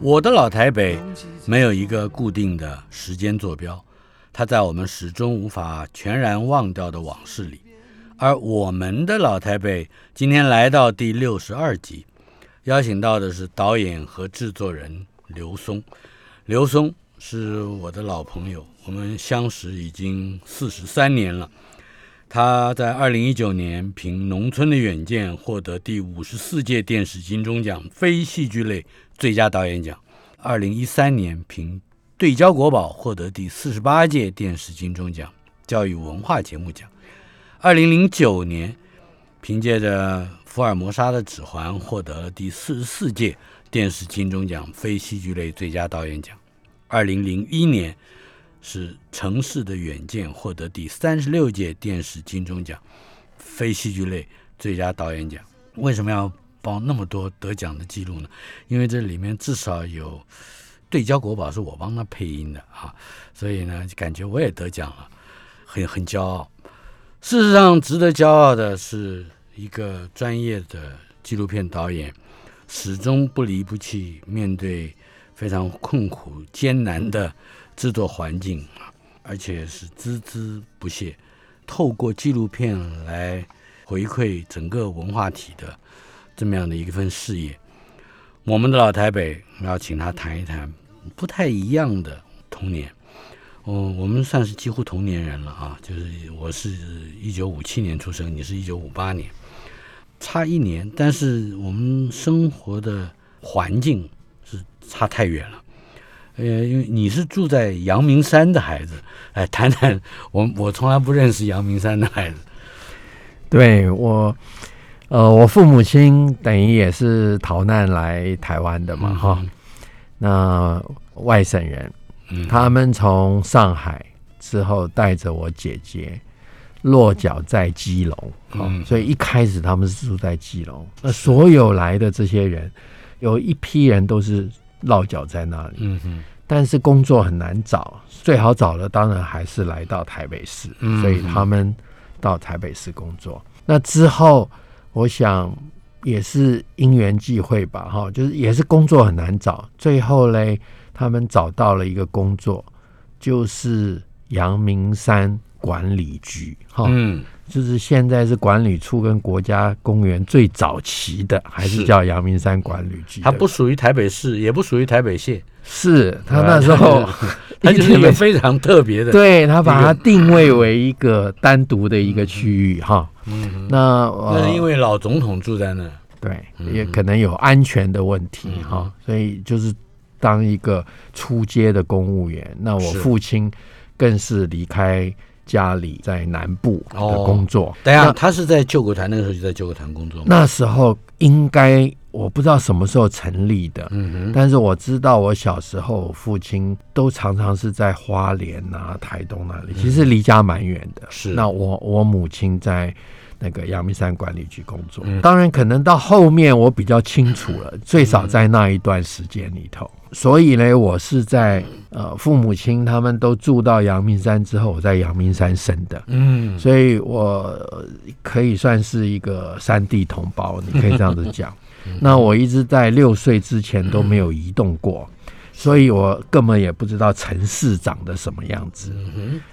我的老台北没有一个固定的时间坐标，它在我们始终无法全然忘掉的往事里。而我们的老台北今天来到第六十二集，邀请到的是导演和制作人刘松。刘松是我的老朋友，我们相识已经四十三年了。他在二零一九年凭《农村的远见》获得第五十四届电视金钟奖非戏剧类最佳导演奖；二零一三年凭《对焦国宝》获得第四十八届电视金钟奖教育文化节目奖；二零零九年凭借着《福尔摩沙的指环》获得第四十四届电视金钟奖非戏剧类最佳导演奖；二零零一年。是《城市的远见》获得第三十六届电视金钟奖非戏剧类最佳导演奖。为什么要报那么多得奖的记录呢？因为这里面至少有《对焦国宝》是我帮他配音的啊，所以呢，感觉我也得奖了，很很骄傲。事实上，值得骄傲的是，一个专业的纪录片导演，始终不离不弃，面对非常困苦艰难的。制作环境，而且是孜孜不懈，透过纪录片来回馈整个文化体的这么样的一份事业。我们的老台北要请他谈一谈不太一样的童年。嗯，我们算是几乎同年人了啊，就是我是一九五七年出生，你是一九五八年，差一年，但是我们生活的环境是差太远了。呃，因为你是住在阳明山的孩子，哎，谈谈我我从来不认识阳明山的孩子。对我，呃，我父母亲等于也是逃难来台湾的嘛，哈。那外省人，他们从上海之后带着我姐姐落脚在基隆，嗯，所以一开始他们是住在基隆。那所有来的这些人，有一批人都是。落脚在那里，嗯哼，但是工作很难找，最好找的当然还是来到台北市，所以他们到台北市工作。那之后，我想也是因缘际会吧，哈，就是也是工作很难找，最后嘞，他们找到了一个工作，就是阳明山管理局，哈，嗯。就是现在是管理处跟国家公园最早期的，还是叫阳明山管理局？它不属于台北市，也不属于台北县。是他那时候，它就是一个 非常特别的。对他把它定位为一个单独的一个区域哈。嗯，那那是因为老总统住在那，对，也可能有安全的问题哈，所以就是当一个出街的公务员。那我父亲更是离开。家里在南部的工作，等下他是在救国团，那个时候就在救国团工作。那时候应该我不知道什么时候成立的，嗯哼。但是我知道我小时候父亲都常常是在花莲啊、台东那里，其实离家蛮远的。是那我我母亲在那个阳明山管理局工作，当然可能到后面我比较清楚了，最少在那一段时间里头。所以呢，我是在呃父母亲他们都住到阳明山之后，我在阳明山生的，嗯，所以我可以算是一个山地同胞，你可以这样子讲。那我一直在六岁之前都没有移动过，所以我根本也不知道城市长得什么样子，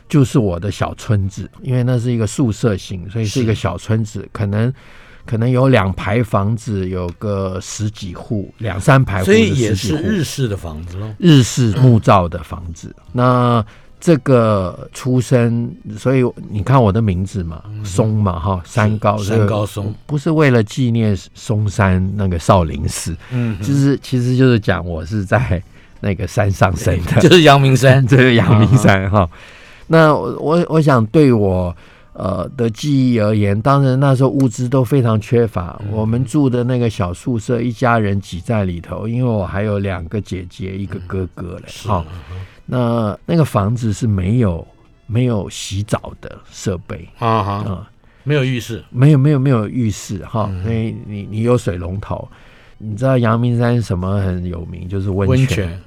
就是我的小村子，因为那是一个宿舍型，所以是一个小村子，可能。可能有两排房子，有个十几户，两三排，所以也是日式的房子喽。日式木造的房子。那这个出身，所以你看我的名字嘛，松嘛哈，山高山高松，不是为了纪念嵩山那个少林寺，嗯，就是其实就是讲我是在那个山上生的，就是阳明山，这是阳明山哈。那我我想对我呃的记忆而言，当然那时候物资都非常缺乏，我们住的那个小宿舍，一家人挤在里头，因为我还有两个姐姐，一个哥哥嘞，哈。那那个房子是没有没有洗澡的设备啊哈，没有浴室，没有没有没有浴室哈，所以你你有水龙头，你知道阳明山什么很有名，就是温泉，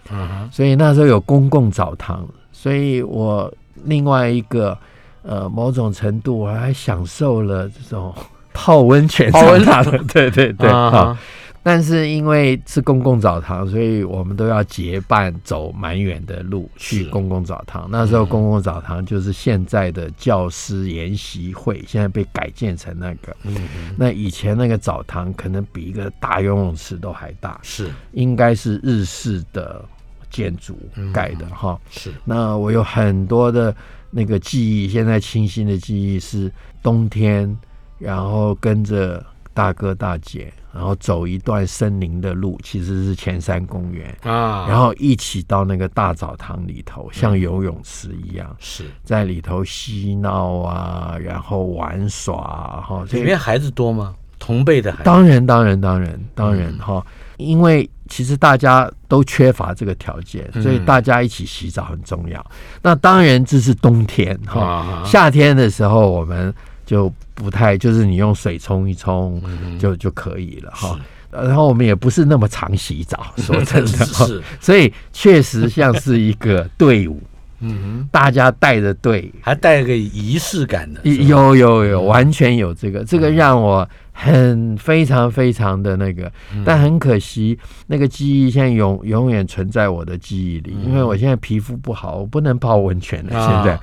所以那时候有公共澡堂，所以我另外一个呃某种程度我还享受了这种泡温泉泡温泉，对对对啊。但是因为是公共澡堂，所以我们都要结伴走蛮远的路去公共澡堂。那时候公共澡堂就是现在的教师研习会，现在被改建成那个。嗯那以前那个澡堂可能比一个大游泳池都还大，是应该是日式的建筑盖的哈。是。那我有很多的那个记忆，现在清晰的记忆是冬天，然后跟着大哥大姐。然后走一段森林的路，其实是前山公园啊。然后一起到那个大澡堂里头，像游泳池一样，是在里头嬉闹啊，然后玩耍哈。里面孩子多吗？同辈的孩子？当然，当然，当然，当然哈。因为其实大家都缺乏这个条件，所以大家一起洗澡很重要。那当然这是冬天哈，夏天的时候我们。就不太，就是你用水冲一冲就就可以了哈。然后我们也不是那么常洗澡，说 真的，是，所以确实像是一个队伍，嗯，大家带着队，还带个仪式感的，有有有，完全有这个，这个让我很非常非常的那个，但很可惜，那个记忆现在永永远存在我的记忆里，因为我现在皮肤不好，我不能泡温泉了，现在。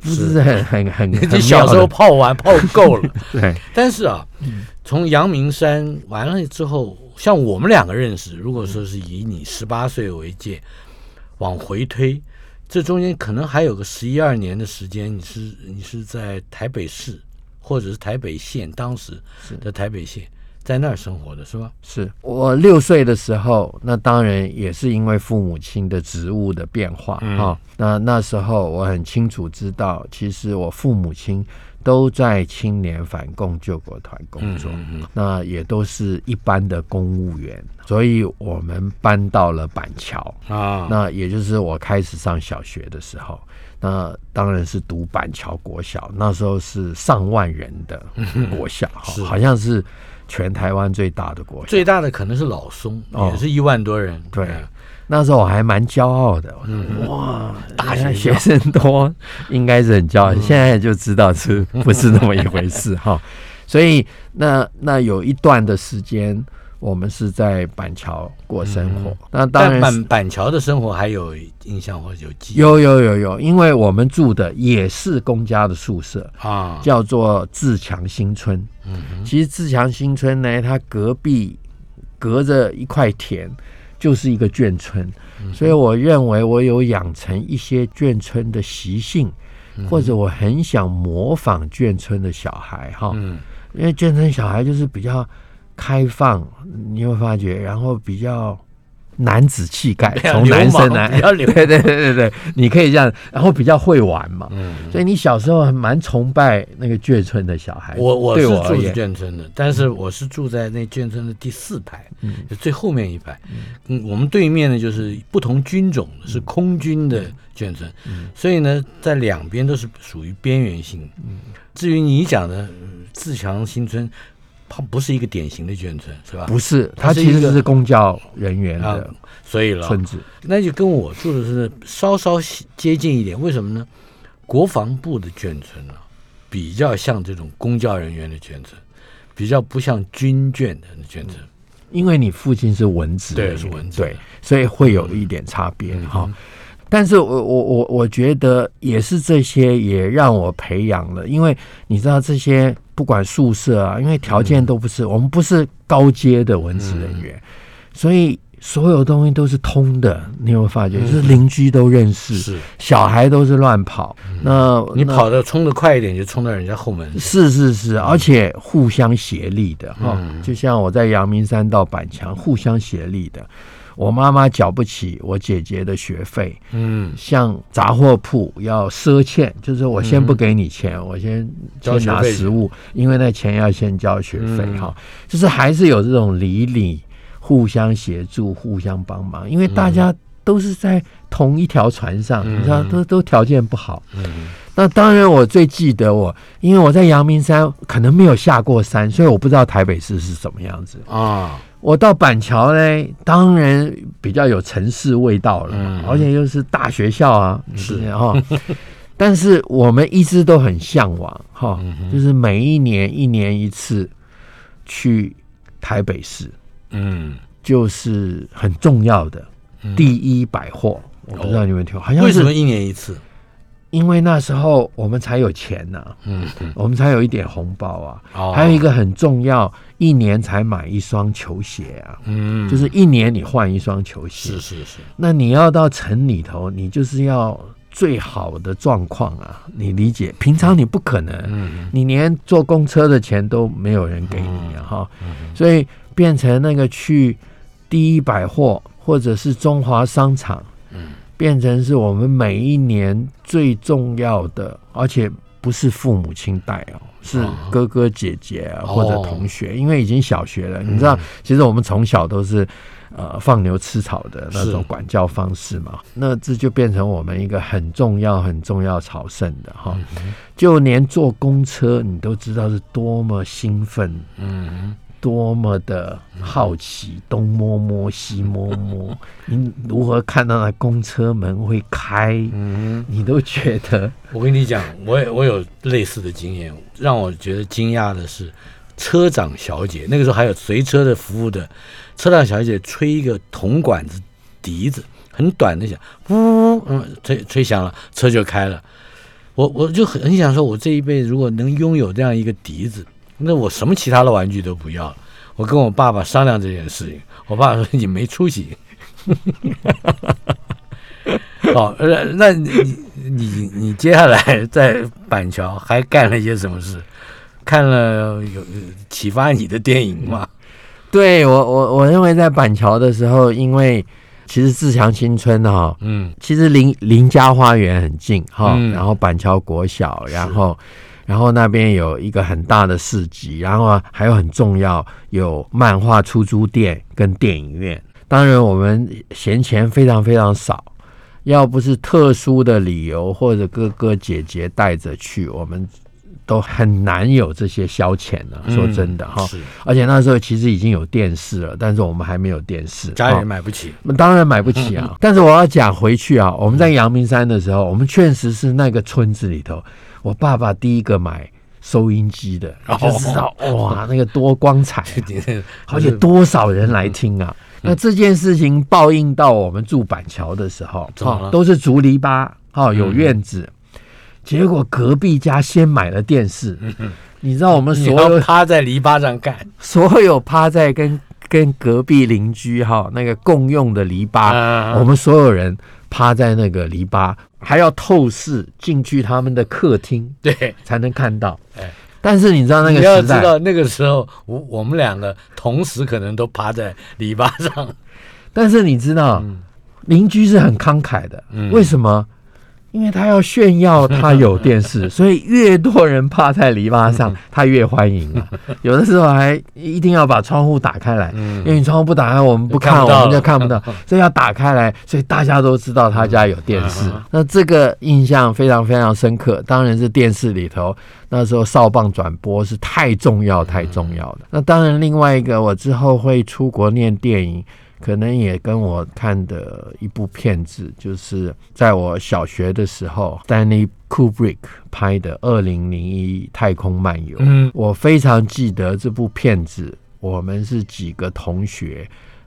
不是 很很很，你小时候泡完泡够了。对，但是啊，从阳明山完了之后，像我们两个认识，如果说是以你十八岁为界往回推，这中间可能还有个十一二年的时间，你是你是在台北市或者是台北县，当时的台北县。在那儿生活的是吧？是我六岁的时候，那当然也是因为父母亲的职务的变化哈。那那时候我很清楚知道，其实我父母亲都在青年反共救国团工作，那也都是一般的公务员，所以我们搬到了板桥啊。那也就是我开始上小学的时候，那当然是读板桥国小，那时候是上万人的国小哈，好像是。全台湾最大的国小，最大的可能是老松，也是一万多人。对，那时候我还蛮骄傲的。哇，大学学生多，应该是很骄傲。现在就知道是不是那么一回事哈。所以那那有一段的时间。我们是在板桥过生活，那当然板板桥的生活还有印象或者有记忆。有有有有，因为我们住的也是公家的宿舍啊，叫做自强新村。嗯，其实自强新村呢，它隔壁隔着一块田，就是一个眷村，所以我认为我有养成一些眷村的习性，或者我很想模仿眷村的小孩哈。嗯，因为眷村小孩就是比较。开放，你会发觉，然后比较男子气概，从男生来，对对对对对，你可以这样，然后比较会玩嘛，嗯，所以你小时候蛮崇拜那个眷村的小孩。我我是住眷村的，但是我是住在那眷村的第四排，嗯，最后面一排，嗯，我们对面呢就是不同军种，是空军的眷村，嗯，所以呢，在两边都是属于边缘性。嗯，至于你讲的自强新村。它不是一个典型的眷村，是吧？不是，它其实是公教人员的，所以了村子，那就跟我住的是稍稍接近一点。为什么呢？国防部的眷村呢，比较像这种公教人员的眷村，比较不像军眷的眷村。因为你父亲是文职，对，是文职，对，所以会有一点差别哈。但是我我我我觉得也是这些也让我培养了，因为你知道这些不管宿舍啊，因为条件都不是我们不是高阶的文职人员，所以所有东西都是通的，你有没有发觉？就是邻居都认识，是小孩都是乱跑。那那你跑的冲的快一点，就冲到人家后门。是是是，而且互相协力的哈，就像我在阳明山到板桥，互相协力的。我妈妈缴不起我姐姐的学费，嗯，像杂货铺要赊欠，就是我先不给你钱，我先先拿交学费实物，因为那钱要先交学费嗯哈。就是还是有这种邻里互相协助、互相帮忙，因为大家都是在同一条船上，嗯你知道，都都条件不好。嗯那当然，我最记得我，因为我在阳明山可能没有下过山，所以我不知道台北市是什么样子。啊，我到板桥呢，当然比较有城市味道了，嗯而且又是大学校啊，是你知道哈。但是我们一直都很向往哈，嗯就是每一年一年一次去台北市，嗯，就是很重要的嗯第一百货。我不知道你有没有听过，好像为什么一年一次？因为那时候我们才有钱呐、嗯。嗯，我们才有一点红包啊。哦。还有一个很重要，一年才买一双球鞋啊，嗯，就是一年你换一双球鞋。是。是是，那你要到城里头，你就是要最好的状况啊，你理解？平常你不可能，嗯。你连坐公车的钱都没有人给你啊，哈、所以变成那个去第一百货或者是中华商场，嗯变成是我们每一年最重要的，而且不是父母亲带哦，是哦哥哥姐姐或者同学，因为已经小学了，你知道，其实我们从小都是。呃，放牛吃草的那种管教方式嘛，那这就变成我们一个很重要、很重要朝圣的哈。就连坐公车，你都知道是多么兴奋，嗯多么的好奇，东摸摸西摸摸，你如何看到那公车门会开，嗯，你都觉得？我跟你讲，我也我有类似的经验，让我觉得惊讶的是，车长小姐那个时候还有随车的服务的，车长小姐吹一个铜管子笛子，很短的响，呜，嗯，吹吹响了，车就开了。我我就很很想说，我这一辈子如果能拥有这样一个笛子，那我什么其他的玩具都不要了。我跟我爸爸商量这件事情，我爸爸说你没出息。哦，那那你你你你接下来在板桥还干了一些什么事？看了有有启发你的电影吗？对我我我认为在板桥的时候，因为其实自强新村哈、嗯其实邻邻家花园很近哈，嗯然后板桥国小，然后然后那边有一个很大的市集，然后还有很重要有漫画出租店跟电影院。当然我们闲钱非常非常少，要不是特殊的理由或者哥哥姐姐带着去，我们都很难有这些消遣呢、嗯说真的哈，是而且那时候其实已经有电视了，但是我们还没有电视，家里人买不起。那当然买不起啊。但是我要讲回去啊，我们在阳明山的时候，我们确实是那个村子里头，我爸爸第一个买收音机的，哦。就知道哇，那个多光彩、啊，而且多少人来听啊。那这件事情报应到我们住板桥的时候，都是竹篱笆，哈，有院子。结果隔壁家先买了电视，你知道我们所有趴在篱笆上干所有趴在跟跟隔壁邻居哈那个共用的篱笆，啊。我们所有人趴在那个篱笆，还要透视进去他们的客厅对，才能看到。哎但是你知道那个你要知道那个时候，我我们两个同时可能都趴在篱笆上。但是你知道嗯邻居是很慷慨的，嗯为什么？因为他要炫耀他有电视，所以越多人趴在篱笆嗯上，他越欢迎啊。有的时候还一定要把窗户打开来，嗯因为你窗户不打开，我们不看，我们就看不到，所以要打开来，所以大家都知道他家有电视嗯。那这个印象非常非常深刻，当然是电视里头那时候哨棒转播是太重要太重要的。那当然，另外一个我之后会出国念电影。可能也跟我看的一部片子，就是在我小学的时候，Stanley Kubrick 拍的《二零零一太空漫游》。嗯。我非常记得这部片子，我们是几个同学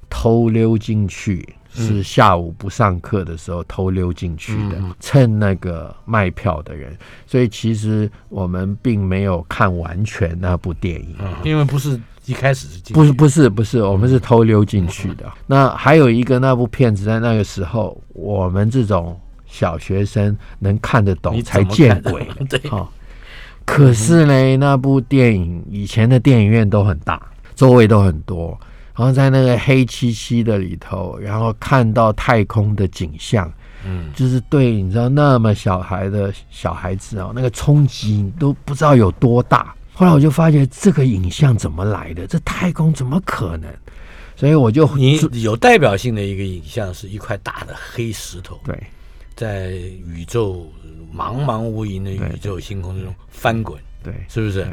偷溜进去是下午不上课的时候偷溜进去的，趁那个卖票的人，所以其实我们并没有看完全那部电影，因为不是一开始是不是不是不是，我们是偷溜进去的。那还有一个那部片子在那个时候，我们这种小学生能看得懂才见鬼，对，哈。可是呢，那部电影以前的电影院都很大，座位都很多。然后在那个黑漆漆的里头，然后看到太空的景象，嗯，就是对你知道那么小孩的小孩子啊，那个冲击都不知道有多大。后来我就发觉这个影像怎么来的？这太空怎么可能？所以我就你有代表性的一个影像是一块大的黑石头，对，在宇宙茫茫无垠的宇宙星空中翻滚，对，是不是？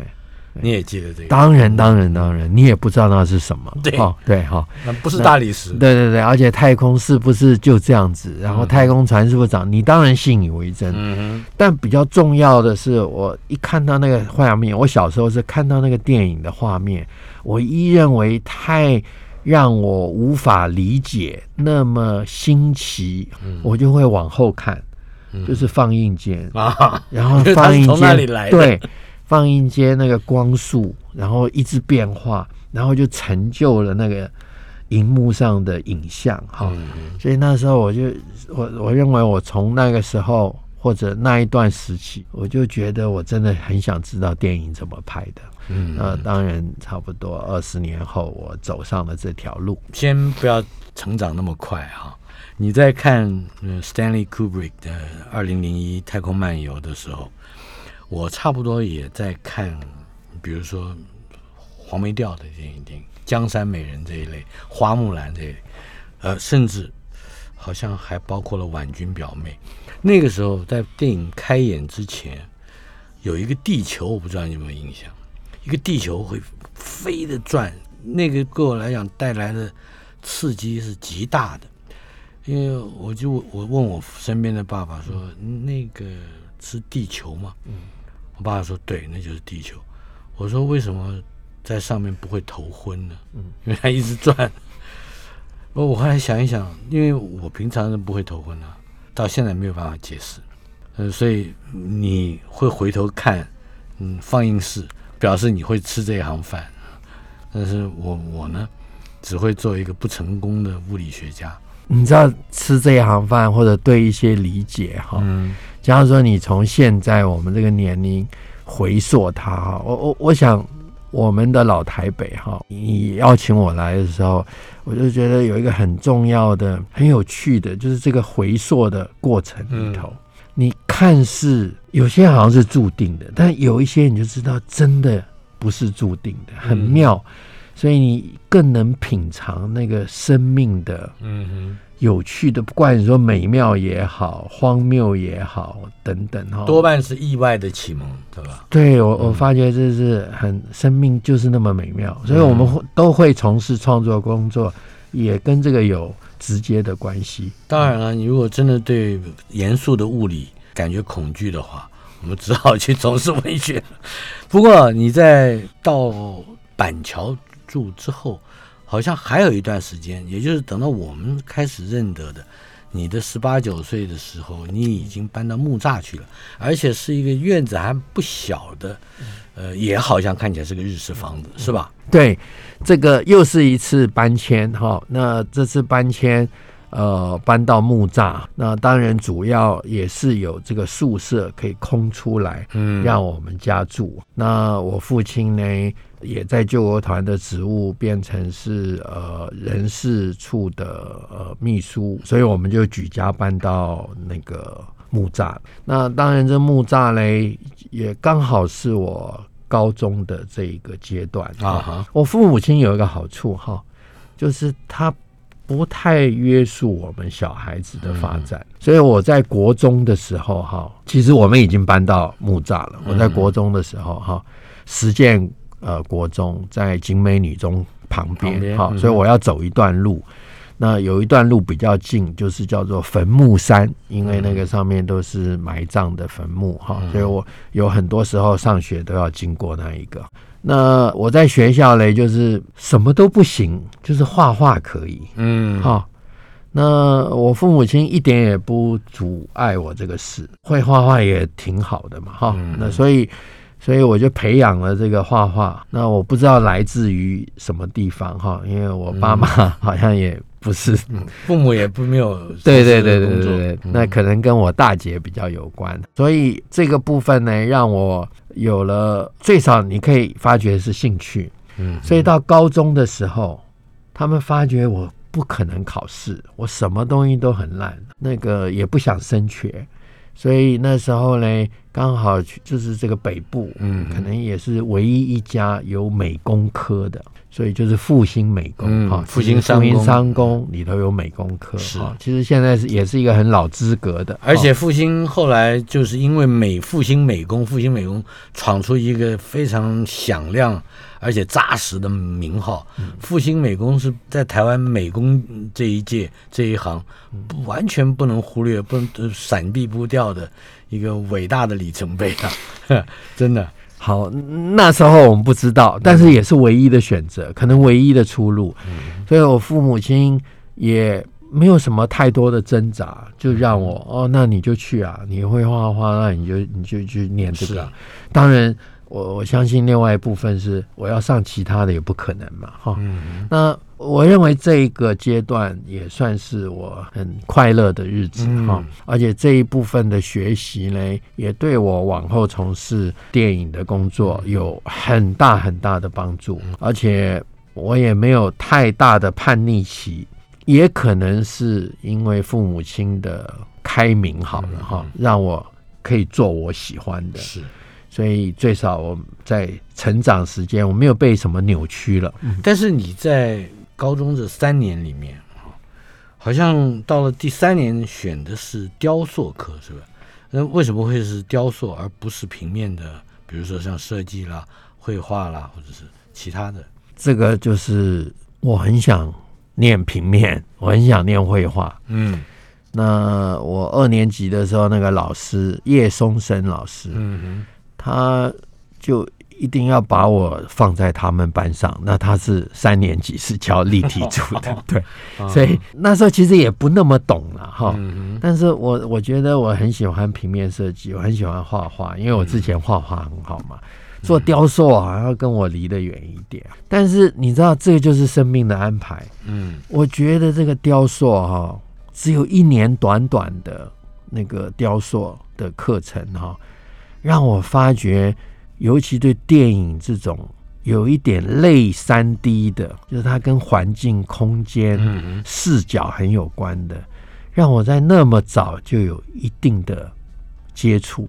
你也记得这个？当然，当然，当然，你也不知道那是什么。对，对，哈，那不是大理石。对，对，对，而且太空是不是就这样子？然后太空船是不是长？你当然信以为真。但比较重要的是，我一看到那个画面，我小时候是看到那个电影的画面，我一认为太让我无法理解，那么新奇，我就会往后看，就是放映间啊，然后放映间 对。放映间那个光束，然后一直变化，然后就成就了那个荧幕上的影像哈。所以那时候我就我我认为我从那个时候或者那一段时期，我就觉得我真的很想知道电影怎么拍的。嗯，那当然差不多二十年后，我走上了这条路。先不要成长那么快哈。你在看 Stanley Kubrick 的《二零零一太空漫游》的时候。我差不多也在看，比如说黄梅调的电影，电影《江山美人》这一类，《花木兰》这一类，呃，甚至好像还包括了《婉君表妹》。那个时候在电影开演之前，有一个地球，我不知道你有没有印象，一个地球会飞的转，那个对我来讲带来的刺激是极大的，因为我就我问我身边的爸爸说，那个是地球吗？嗯。我爸爸说：“对，那就是地球。”我说：“为什么在上面不会头昏呢？”嗯，因为它一直转。我我后来想一想，因为我平常人不会头昏啊，到现在没有办法解释。嗯，所以你会回头看，嗯，放映室表示你会吃这一行饭。但是我我呢，只会做一个不成功的物理学家。你知道吃这一行饭，或者对一些理解哈？嗯。假如说你从现在我们这个年龄回溯它哈，我我我想我们的老台北哈，你邀请我来的时候，我就觉得有一个很重要的、很有趣的，就是这个回溯的过程里头，你看似有些好像是注定的，但有一些你就知道真的不是注定的，很妙，所以你更能品尝那个生命的，嗯哼。有趣的，不管你说美妙也好，荒谬也好，等等哈，多半是意外的启蒙，对吧？对我，我发觉这是很生命就是那么美妙，所以我们会都会从事创作工作，也跟这个有直接的关系。当然了，你如果真的对严肃的物理感觉恐惧的话，我们只好去从事文学。不过你在到板桥住之后。好像还有一段时间，也就是等到我们开始认得的，你的十八九岁的时候，你已经搬到木栅去了，而且是一个院子还不小的，呃，也好像看起来是个日式房子，是吧？对，这个又是一次搬迁哈。那这次搬迁，呃，搬到木栅，那当然主要也是有这个宿舍可以空出来，嗯，让我们家住。那我父亲呢？也在救国团的职务变成是呃人事处的呃秘书，所以我们就举家搬到那个木栅。那当然，这木栅嘞也刚好是我高中的这一个阶段啊。我父母亲有一个好处哈，就是他不太约束我们小孩子的发展，所以我在国中的时候哈，其实我们已经搬到木栅了。我在国中的时候哈，实践。呃，国中在景美女中旁边，好，所以我要走一段路。那有一段路比较近，就是叫做坟墓山，因为那个上面都是埋葬的坟墓，哈，所以我有很多时候上学都要经过那一个。那我在学校嘞，就是什么都不行，就是画画可以，嗯，哈。那我父母亲一点也不阻碍我这个事，会画画也挺好的嘛，哈。那所以，所以我就培养了这个画画。那我不知道来自于什么地方哈，因为我爸妈 好像也不是，父母也不没有。对对对对对对，那可能跟我大姐比较有关。所以这个部分呢，让我有了最少你可以发觉是兴趣。嗯，所以到高中的时候，他们发觉我。不可能考试，我什么东西都很烂，那个也不想升学，所以那时候呢，刚好就是这个北部，嗯，可能也是唯一一家有美工科的。所以就是复兴美工哈，复兴商工里头有美工科是，其实现在是也是一个很老资格的，而且复兴后来就是因为美复兴美工，复兴美工闯出一个非常响亮而且扎实的名号。复兴美工是在台湾美工这一届这一行完全不能忽略、不能闪避不掉的一个伟大的里程碑啊！真的。好，那时候我们不知道，但是也是唯一的选择，可能唯一的出路。所以我父母亲也没有什么太多的挣扎，就让我哦，那你就去啊，你会画画，那你就你就去念这个。当然。我我相信另外一部分是我要上其他的也不可能嘛，哈。那我认为这一个阶段也算是我很快乐的日子哈，而且这一部分的学习呢，也对我往后从事电影的工作有很大很大的帮助，而且我也没有太大的叛逆期，也可能是因为父母亲的开明好了哈，让我可以做我喜欢的。是。所以最少我在成长时间，我没有被什么扭曲了。但是你在高中这三年里面啊，好像到了第三年选的是雕塑课，是吧？那为什么会是雕塑而不是平面的？比如说像设计啦、绘画啦，或者是其他的？这个就是我很想念平面，我很想念绘画。嗯。那我二年级的时候，那个老师叶松生老师，嗯哼。他就一定要把我放在他们班上，那他是三年级是教立体组的，对，所以那时候其实也不那么懂了哈。但是我我觉得我很喜欢平面设计，我很喜欢画画，因为我之前画画很好嘛。做雕塑好像跟我离得远一点，但是你知道这个就是生命的安排。嗯，我觉得这个雕塑哈，只有一年短短的那个雕塑的课程哈。让我发觉，尤其对电影这种有一点类三 D 的，就是它跟环境、空间、视角很有关的，让我在那么早就有一定的接触。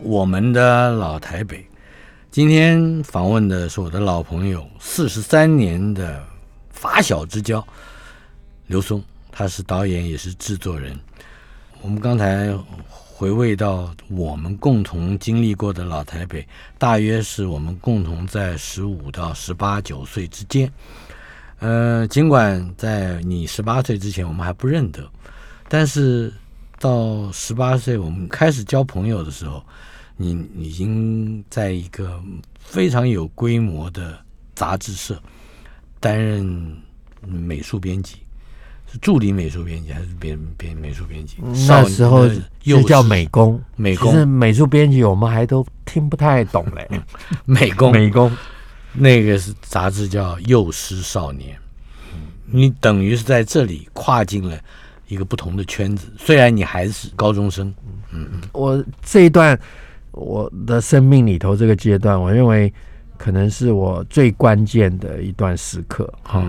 我们的老台北。今天访问的是我的老朋友，四十三年的发小之交刘松，他是导演也是制作人。我们刚才回味到我们共同经历过的老台北，大约是我们共同在十五到十八九岁之间。呃，尽管在你十八岁之前我们还不认得，但是到十八岁我们开始交朋友的时候。你已经在一个非常有规模的杂志社担任美术编辑，是助理美术编辑还是编编美术编辑？那时候又叫美工，美工是美术编辑，我们还都听不太懂嘞。美工，美工，那个是杂志叫《幼师少年》。你等于是在这里跨进了一个不同的圈子，虽然你还是高中生。嗯嗯，我这一段。我的生命里头这个阶段，我认为可能是我最关键的一段时刻。哈，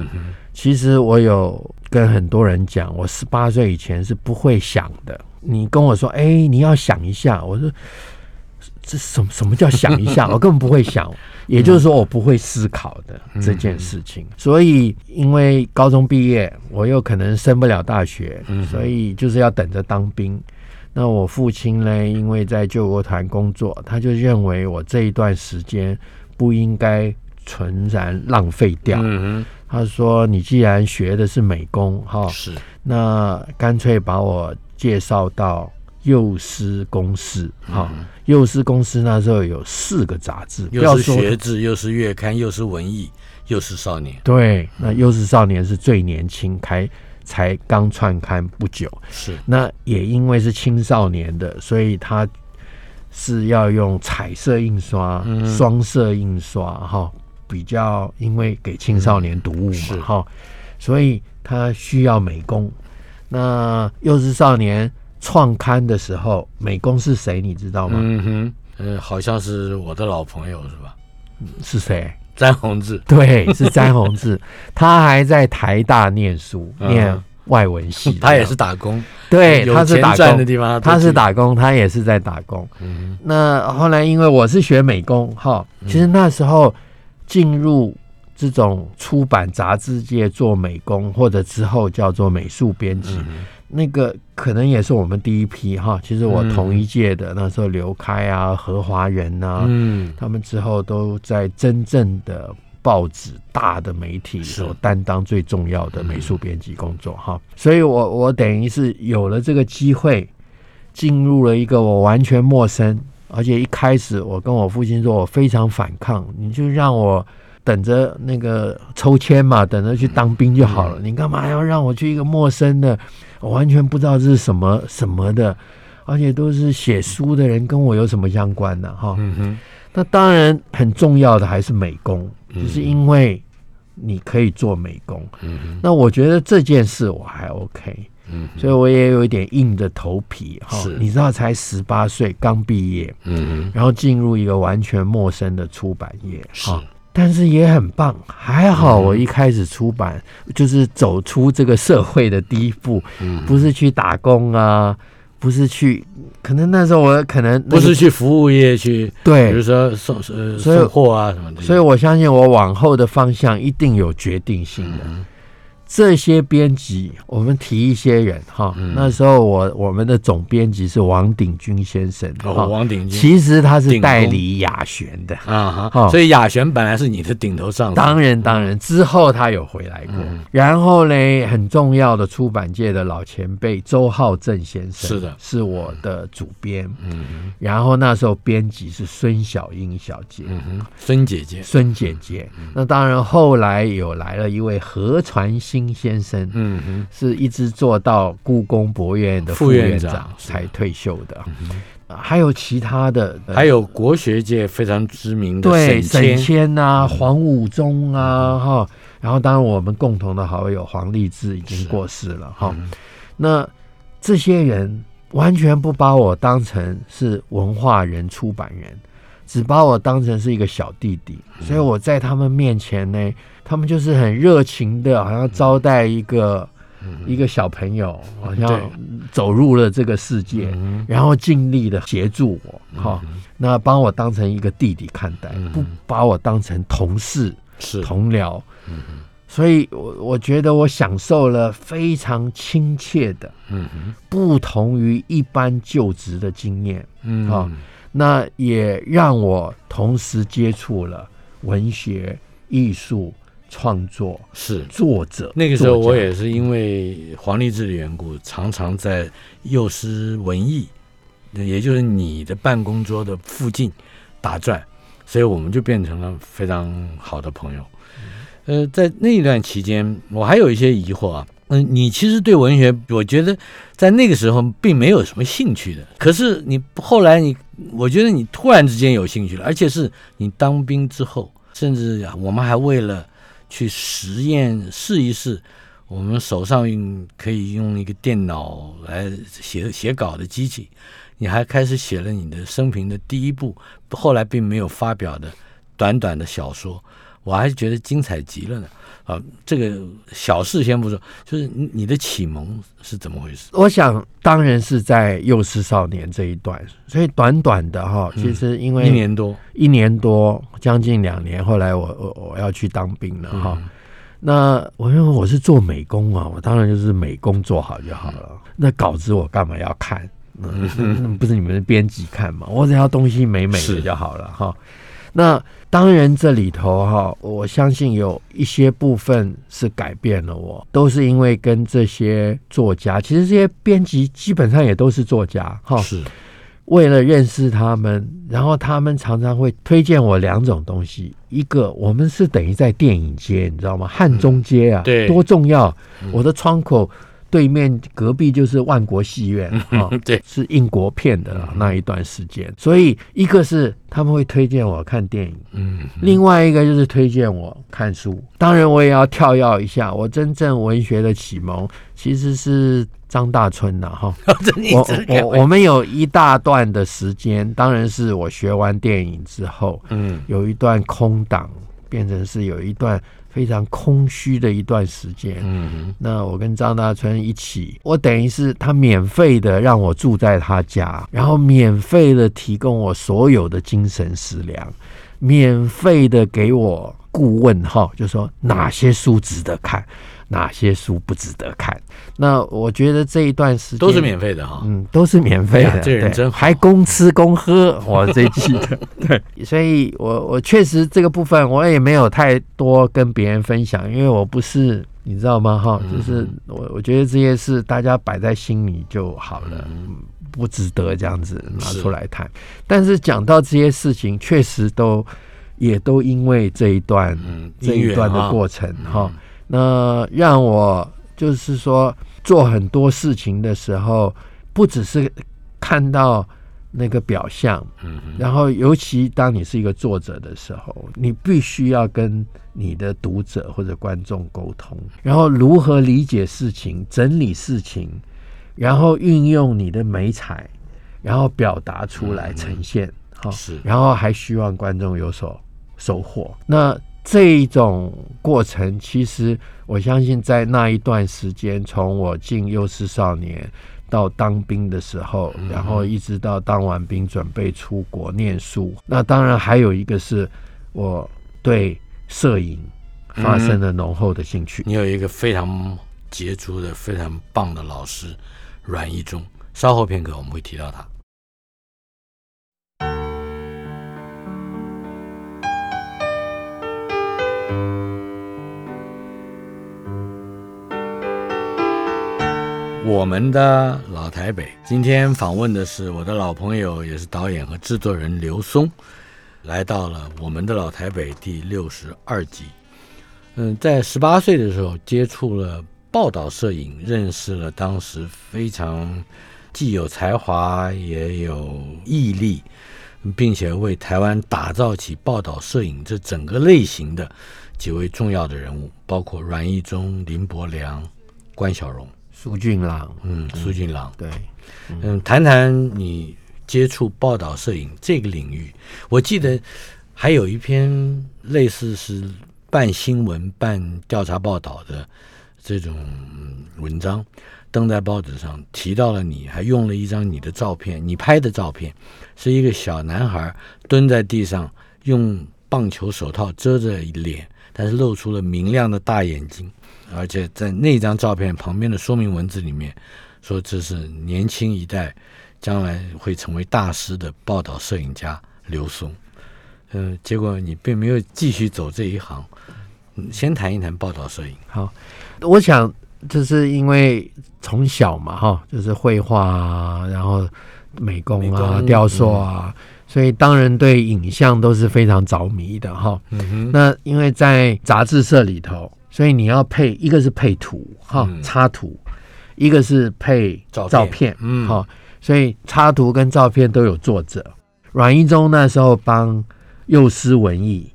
其实我有跟很多人讲，我十八岁以前是不会想的。你跟我说，哎，你要想一下，我说这什么什么叫想一下？我根本不会想，也就是说，我不会思考的这件事情。所以，因为高中毕业，我又可能升不了大学，所以就是要等着当兵。那我父亲呢？因为在救国团工作，他就认为我这一段时间不应该纯然浪费掉。嗯他说：“你既然学的是美工，哈，是，那干脆把我介绍到幼师公司，哈，幼师公司那时候有四个杂志，又是学志，又是月刊，又是文艺，又是少年。对，那幼师少年是最年轻，开才刚创刊不久。是，那也因为是青少年的，所以他是要用彩色印刷、双色印刷，哈，比较因为给青少年读物嘛，哈，所以他需要美工。那幼稚少年创刊的时候，美工是谁？你知道吗？嗯哼，呃，好像是我的老朋友，是吧？是谁？詹宏志。对，是詹宏志。他还在台大念书，念外文系。他也是打工。对，他是打工的地方，他是打工，他也是在打工。嗯。那后来因为我是学美工，哈，其实那时候进入。这种出版杂志界做美工，或者之后叫做美术编辑，那个可能也是我们第一批哈。其实我同一届的那时候，刘开啊、何华仁呐，嗯，他们之后都在真正的报纸、大的媒体所担当最重要的美术编辑工作哈。所以我我等于是有了这个机会，进入了一个我完全陌生，而且一开始我跟我父亲说我非常反抗，你就让我。等着那个抽签嘛，等着去当兵就好了。你干嘛要让我去一个陌生的，我完全不知道这是什么什么的，而且都是写书的人，跟我有什么相关呢？哈，那当然很重要的还是美工，就是因为你可以做美工。那我觉得这件事我还 OK，所以我也有一点硬着头皮。哈，你知道，才十八岁刚毕业，嗯然后进入一个完全陌生的出版业，是。但是也很棒，还好我一开始出版就是走出这个社会的第一步，不是去打工啊，不是去，可能那时候我可能不是去服务业去，对，比如说送呃送货啊什么的，所以我相信我往后的方向一定有决定性的。这些编辑，我们提一些人哈。那时候我我们的总编辑是王鼎钧先生。哦，王鼎钧，其实他是代理雅璇的啊哈。所以雅璇本来是你的顶头上司。当然当然，之后他有回来过。然后呢，很重要的出版界的老前辈周浩正先生是的，是我的主编。嗯。然后那时候编辑是孙小英小姐。嗯哼，孙姐姐。孙姐姐。那当然，后来有来了一位何传新。金先生，嗯哼，是一直做到故宫博物院的副院长才退休的。还有其他的，还有国学界非常知名的对沈谦啊、黄武忠啊，哈。然后当然我们共同的好友黄立志已经过世了，哈。那这些人完全不把我当成是文化人、出版人，只把我当成是一个小弟弟，所以我在他们面前呢。他们就是很热情的，好像招待一个一个小朋友，好像走入了这个世界，然后尽力的协助我，哈，那把我当成一个弟弟看待，不把我当成同事、是。同僚，所以，我我觉得我享受了非常亲切的，嗯。不同于一般就职的经验，嗯。啊，那也让我同时接触了文学、艺术。创作是作者，那个时候我也是因为黄立志的缘故，常常在幼师文艺，也就是你的办公桌的附近打转，所以我们就变成了非常好的朋友。呃，在那一段期间，我还有一些疑惑啊。嗯，你其实对文学，我觉得在那个时候并没有什么兴趣的。可是你后来，你我觉得你突然之间有兴趣了，而且是你当兵之后，甚至我们还为了。去实验试一试，我们手上可以用一个电脑来写写稿的机器，你还开始写了你的生平的第一部，后来并没有发表的短短的小说，我还是觉得精彩极了呢。啊，这个小事先不说，就是你的启蒙是怎么回事？我想当然是在幼师少年这一段，所以短短的哈，其实因为一年多，一年多将近两年，后来我我我要去当兵了哈。那我认为我是做美工啊，我当然就是美工做好就好了。那稿子我干嘛要看？不是你们的编辑看嘛？我只要东西美美的就好了哈。那当然这里头哈，我相信有一些部分是改变了我，都是因为跟这些作家，其实这些编辑基本上也都是作家哈。是。为了认识他们，然后他们常常会推荐我两种东西。一个，我们是等于在电影街，你知道吗？汉中街啊，对，多重要！我的窗口对面隔壁就是万国戏院啊，对，是英国片的那一段时间。所以，一个是他们会推荐我看电影，嗯，另外一个就是推荐我看书。当然，我也要跳跃一下，我真正文学的启蒙其实是。张大春呐，哈，我我我们有一大段的时间，当然是我学完电影之后，嗯，有一段空档，变成是有一段非常空虚的一段时间，嗯，那我跟张大春一起，我等于是他免费的让我住在他家，然后免费的提供我所有的精神食粮，免费的给我顾问，哈，就说哪些书值得看。哪些书不值得看？那我觉得这一段时间都是免费的哈，嗯，都是免费的。这人真好，还公吃公喝，我最记得。对，所以我我确实这个部分我也没有太多跟别人分享，因为我不是你知道吗？哈，就是我我觉得这些事大家摆在心里就好了，不值得这样子拿出来谈。但是讲到这些事情，确实都也都因为这一段这一段的过程哈。那让我就是说做很多事情的时候，不只是看到那个表象，嗯，然后尤其当你是一个作者的时候，你必须要跟你的读者或者观众沟通，然后如何理解事情、整理事情，然后运用你的美彩，然后表达出来呈现，好是，然后还希望观众有所收获。那这一种过程，其实我相信，在那一段时间，从我进幼师少年到当兵的时候，然后一直到当完兵准备出国念书，那当然还有一个是我对摄影发生了浓厚的兴趣。你有一个非常杰出的、非常棒的老师阮一中，稍后片刻我们会提到他。我们的老台北，今天访问的是我的老朋友，也是导演和制作人刘松，来到了我们的老台北第六十二集。嗯，在十八岁的时候接触了报道摄影，认识了当时非常既有才华也有毅力，并且为台湾打造起报道摄影这整个类型的几位重要的人物，包括阮义忠、林伯良、关小荣。苏俊朗，嗯，苏俊朗，对，嗯，谈谈你接触报道摄影这个领域。我记得还有一篇类似是半新闻、半调查报道的这种文章，登在报纸上，提到了你，还用了一张你的照片，你拍的照片，是一个小男孩蹲在地上，用棒球手套遮着脸，但是露出了明亮的大眼睛。而且在那张照片旁边的说明文字里面，说这是年轻一代将来会成为大师的报道摄影家刘松。嗯，结果你并没有继续走这一行。先谈一谈报道摄影。好，我想就是因为从小嘛，哈，就是绘画啊，然后美工啊、雕塑啊，所以当然对影像都是非常着迷的，哈。那因为在杂志社里头。所以你要配一个是配图哈插图，一个是配照片，嗯哈，所以插图跟照片都有作者。阮一中那时候帮幼师文艺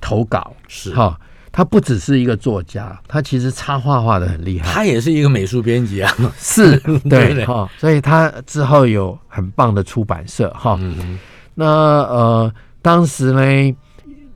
投稿是哈，他不只是一个作家，他其实插画画的很厉害，他也是一个美术编辑啊，是对哈，所以他之后有很棒的出版社哈。那呃，当时呢。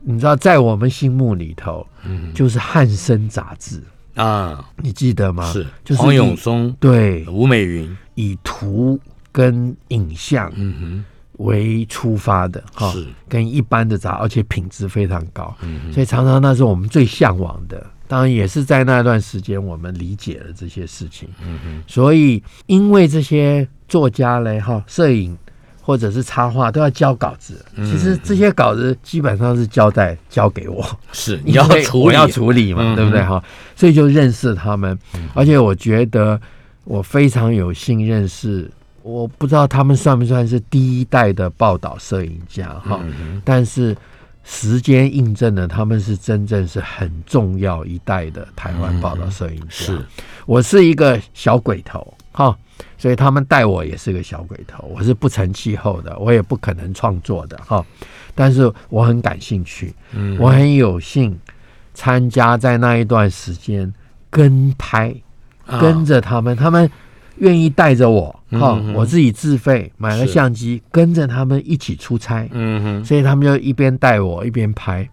你知道，在我们心目里头，嗯，就是汉生杂志啊，你记得吗？是，就是黄永松对吴美云以图跟影像嗯哼为出发的哈，是跟一般的杂，而且品质非常高，嗯，所以常常那是我们最向往的。当然也是在那段时间，我们理解了这些事情，嗯哼。所以因为这些作家嘞哈，摄影。或者是插画都要交稿子。其实这些稿子基本上是交代交给我，是 你要处理，我要处理嘛，对不对哈？所以就认识他们，而且我觉得我非常有幸认识。我不知道他们算不算是第一代的报道摄影家哈，但是时间印证了他们是真正是很重要一代的台湾报道摄影家。是我是一个小鬼头哈。所以他们带我也是个小鬼头，我是不成气候的，我也不可能创作的哈。但是我很感兴趣，嗯，我很有幸参加在那一段时间跟拍，跟着他们，他们愿意带着我哈，我自己自费买了相机，跟着他们一起出差，嗯哼，所以他们就一边带我一边拍，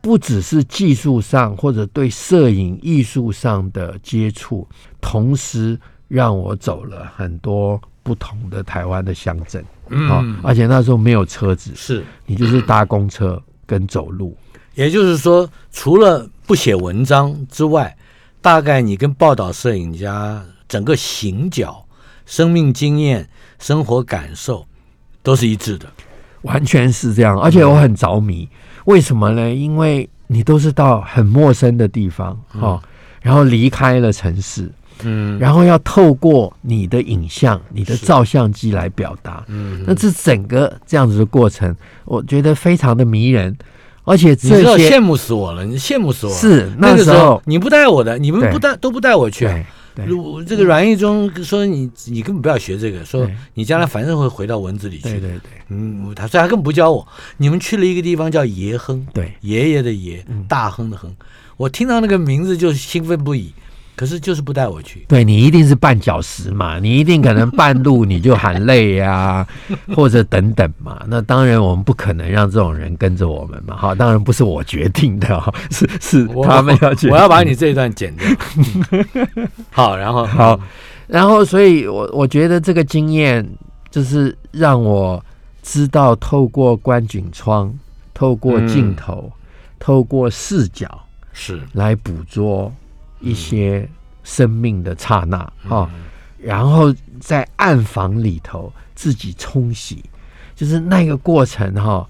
不只是技术上或者对摄影艺术上的接触，同时。让我走了很多不同的台湾的乡镇，嗯，而且那时候没有车子，是。你就是搭公车跟走路。也就是说，除了不写文章之外，大概你跟报道摄影家整个行脚、生命经验、生活感受都是一致的，完全是这样。而且我很着迷，为什么呢？因为你都是到很陌生的地方，哈，然后离开了城市。嗯，然后要透过你的影像、你的照相机来表达，嗯，那这整个这样子的过程，我觉得非常的迷人，而且这些羡慕死我了，你羡慕死我了。是那个时候你不带我的，你们不带都不带我去。如这个阮义忠说你你根本不要学这个，说你将来反正会回到文字里去。对对对，嗯，他所以他根本不教我。你们去了一个地方叫爷亨，对，爷爷的爷，大亨的亨，我听到那个名字就兴奋不已。可是就是不带我去，对你一定是绊脚石嘛，你一定可能半路你就喊累呀，或者等等嘛。那当然我们不可能让这种人跟着我们嘛。哈，当然不是我决定的哈，是是他们要我要把你这一段剪掉。好，然后好，然后所以我我觉得这个经验就是让我知道透过观景窗、透过镜头、透过视角是来捕捉。一些生命的刹那哈，然后在暗房里头自己冲洗，就是那个过程哈，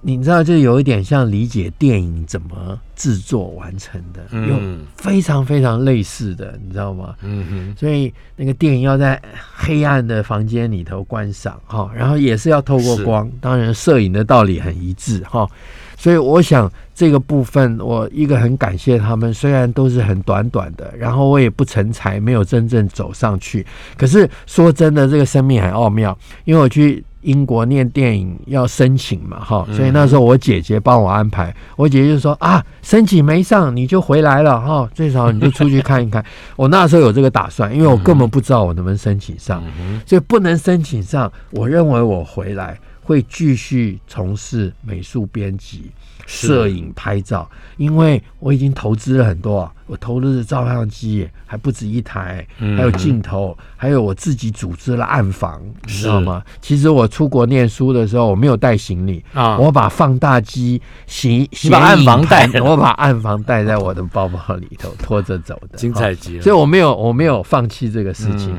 你知道，就有一点像理解电影怎么制作完成的，有非常非常类似的，你知道吗？嗯哼，所以那个电影要在黑暗的房间里头观赏哈，然后也是要透过光，当然摄影的道理很一致哈。所以我想这个部分，我一个很感谢他们，虽然都是很短短的，然后我也不成才，没有真正走上去。可是说真的，这个生命很奥妙，因为我去英国念电影要申请嘛，哈，所以那时候我姐姐帮我安排，我姐姐就说啊，申请没上你就回来了哈，最少你就出去看一看。我那时候有这个打算，因为我根本不知道我能不能申请上，所以不能申请上，我认为我回来。会继续从事美术编辑、摄影、拍照，因为我已经投资了很多啊，我投资的照相机还不止一台，还有镜头，还有我自己组织了暗房，你知道吗？其实我出国念书的时候，我没有带行李啊，我把放大机、行、把暗房带，我把暗房带在我的包包里头，拖着走的，精彩极了。所以我没有，我没有放弃这个事情。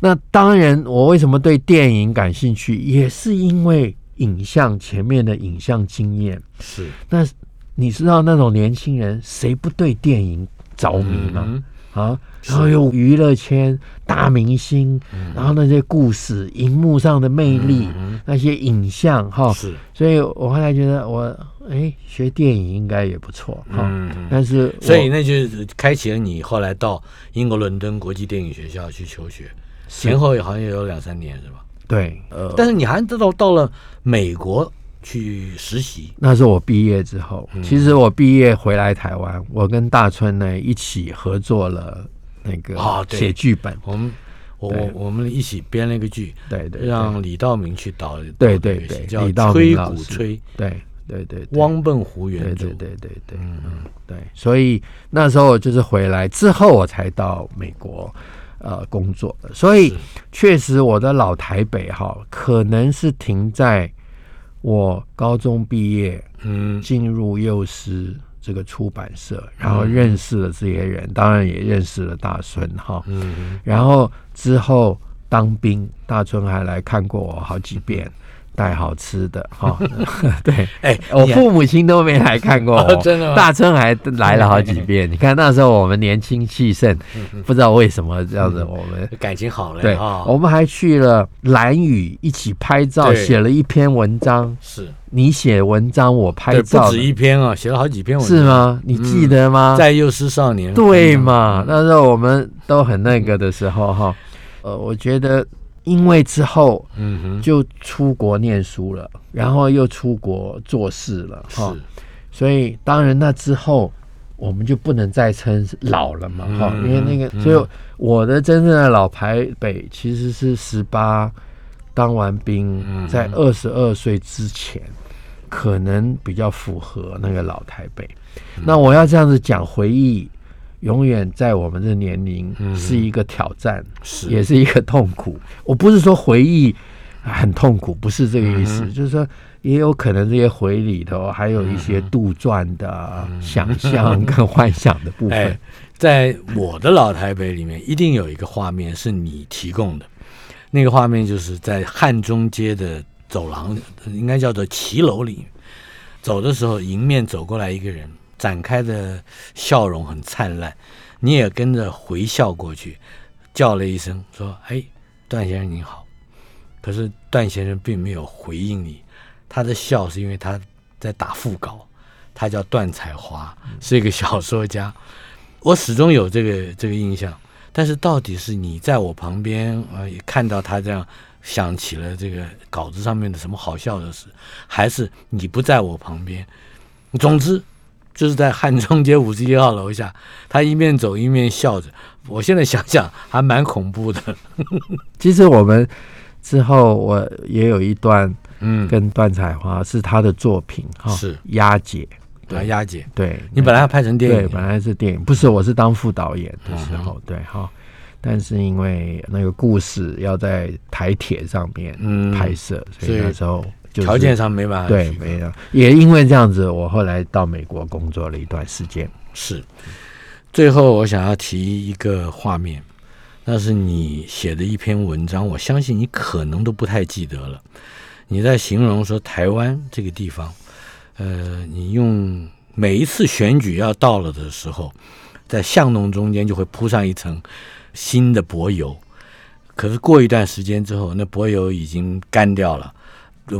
那当然，我为什么对电影感兴趣，也是因为影像前面的影像经验。是，那你知道那种年轻人谁不对电影着迷吗？啊，然后有娱乐圈大明星，然后那些故事、荧幕上的魅力，那些影像，哈，是。所以我后来觉得，我哎，学电影应该也不错，哈。但是，所以那就是开启了你后来到英国伦敦国际电影学校去求学。前后也好像也有两三年是吧？对，呃，但是你还到到了美国去实习，那是我毕业之后。其实我毕业回来台湾，我跟大春呢一起合作了那个啊写剧本。我们我我们一起编了一个剧，对对，让李道明去导，对对对，叫《吹鼓吹》，对对对，汪笨湖原著，对对对对，嗯嗯对。所以那时候就是回来之后，我才到美国。呃，工作的，所以确实我的老台北哈，可能是停在我高中毕业，嗯，进入幼师这个出版社，然后认识了这些人，当然也认识了大孙哈，嗯，然后之后当兵，大春还来看过我好几遍。带好吃的哈，对，哎，我父母亲都没来看过我，真的，大春还来了好几遍。你看那时候我们年轻气盛，不知道为什么这样子，我们感情好了。对，我们还去了蓝屿一起拍照，写了一篇文章。是你写文章，我拍照，不止一篇啊，写了好几篇文章，是吗？你记得吗？在幼师少年，对嘛？那时候我们都很那个的时候哈，呃，我觉得。因为之后，嗯哼，就出国念书了，然后又出国做事了，哈，所以当然那之后我们就不能再称老了嘛，哈，因为那个，所以我的真正的老台北其实是十八当完兵，在二十二岁之前，可能比较符合那个老台北。那我要这样子讲回忆。永远在我们的年龄是一个挑战，是也是一个痛苦。我不是说回忆很痛苦，不是这个意思，就是说也有可能这些回忆里头还有一些杜撰的想象 跟幻想的部分。在我的老台北里面，一定有一个画面是你提供的，那个画面就是在汉中街的走廊，应该叫做骑楼里，走的时候迎面走过来一个人。展开的笑容很灿烂，你也跟着回笑过去，叫了一声说：“哎，段先生您好。”可是段先生并没有回应你，他的笑是因为他在打副稿，他叫段彩华，是一个小说家。我始终有这个这个印象，但是到底是你在我旁边，呃，看到他这样想起了这个稿子上面的什么好笑的事，还是你不在我旁边？总之。就是在汉中街五十一号楼下，他一面走一面笑着。我现在想想还蛮恐怖的。其实我们之后我也有一段，嗯，跟段彩华是他的作品哈，是。押解，对。押解，对。你本来要拍成电影，对本来是电影，不是我是当副导演的时候，对哈，但是因为那个故事要在台铁上面拍摄，所以那时候。条件上没办法，对，没有。也因为这样子，我后来到美国工作了一段时间。是，最后我想要提一个画面，那是你写的一篇文章，我相信你可能都不太记得了。你在形容说台湾这个地方，呃，你用每一次选举要到了的时候，在巷弄中间就会铺上一层新的柏油，可是过一段时间之后，那柏油已经干掉了。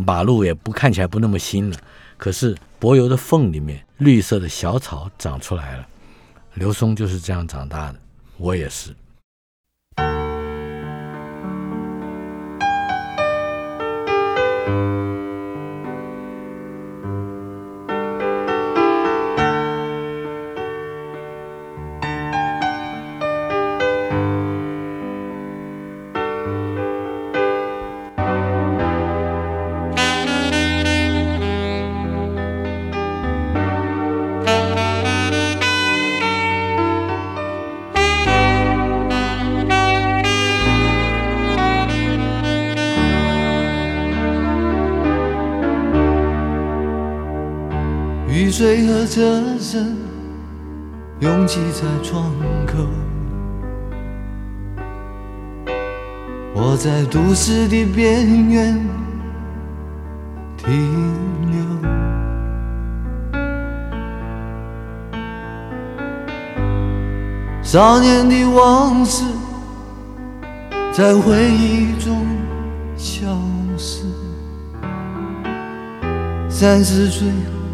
马路也不看起来不那么新了，可是柏油的缝里面绿色的小草长出来了。刘松就是这样长大的，我也是。车声拥挤在窗口，我在都市的边缘停留。少年的往事在回忆中消失，三十岁。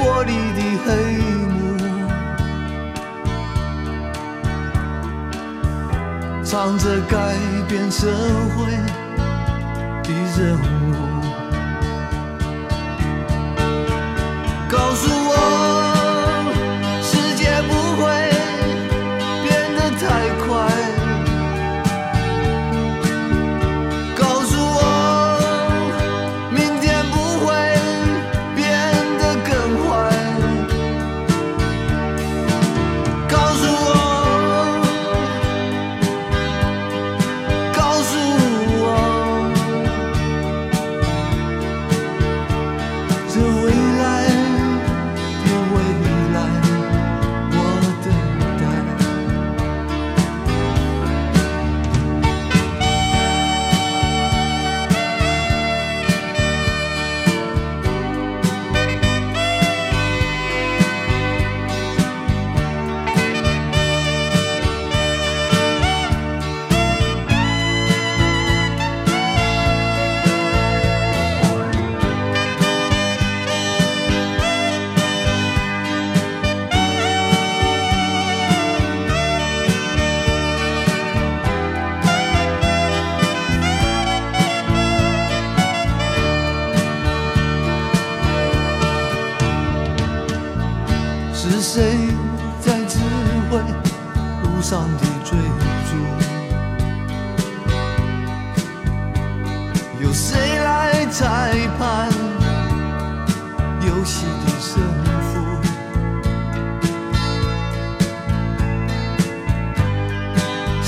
玻璃的黑幕，藏着改变社会的任务，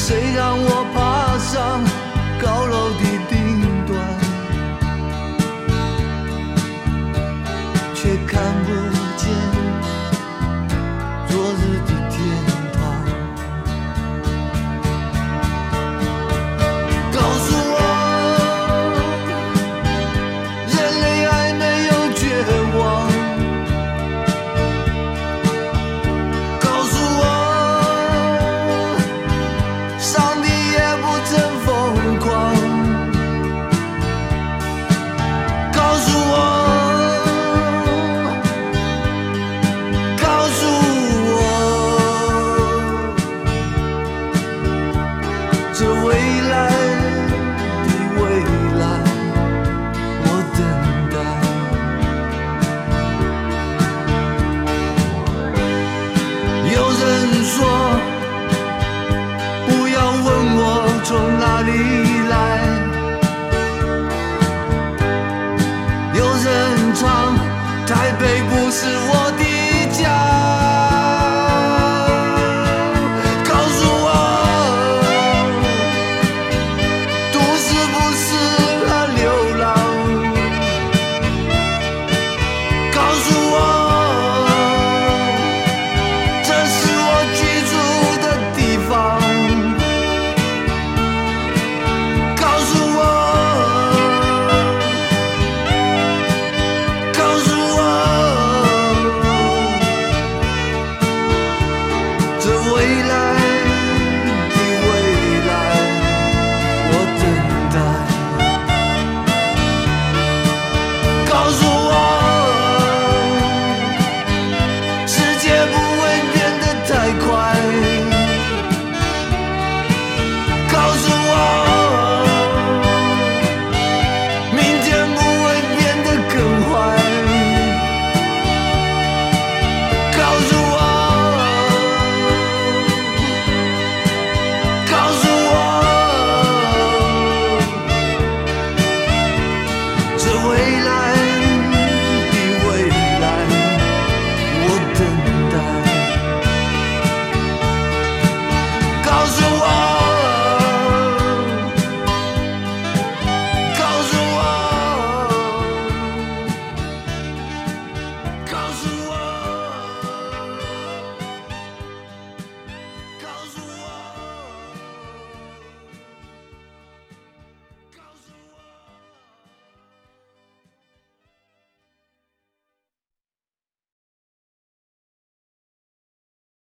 谁让我爬上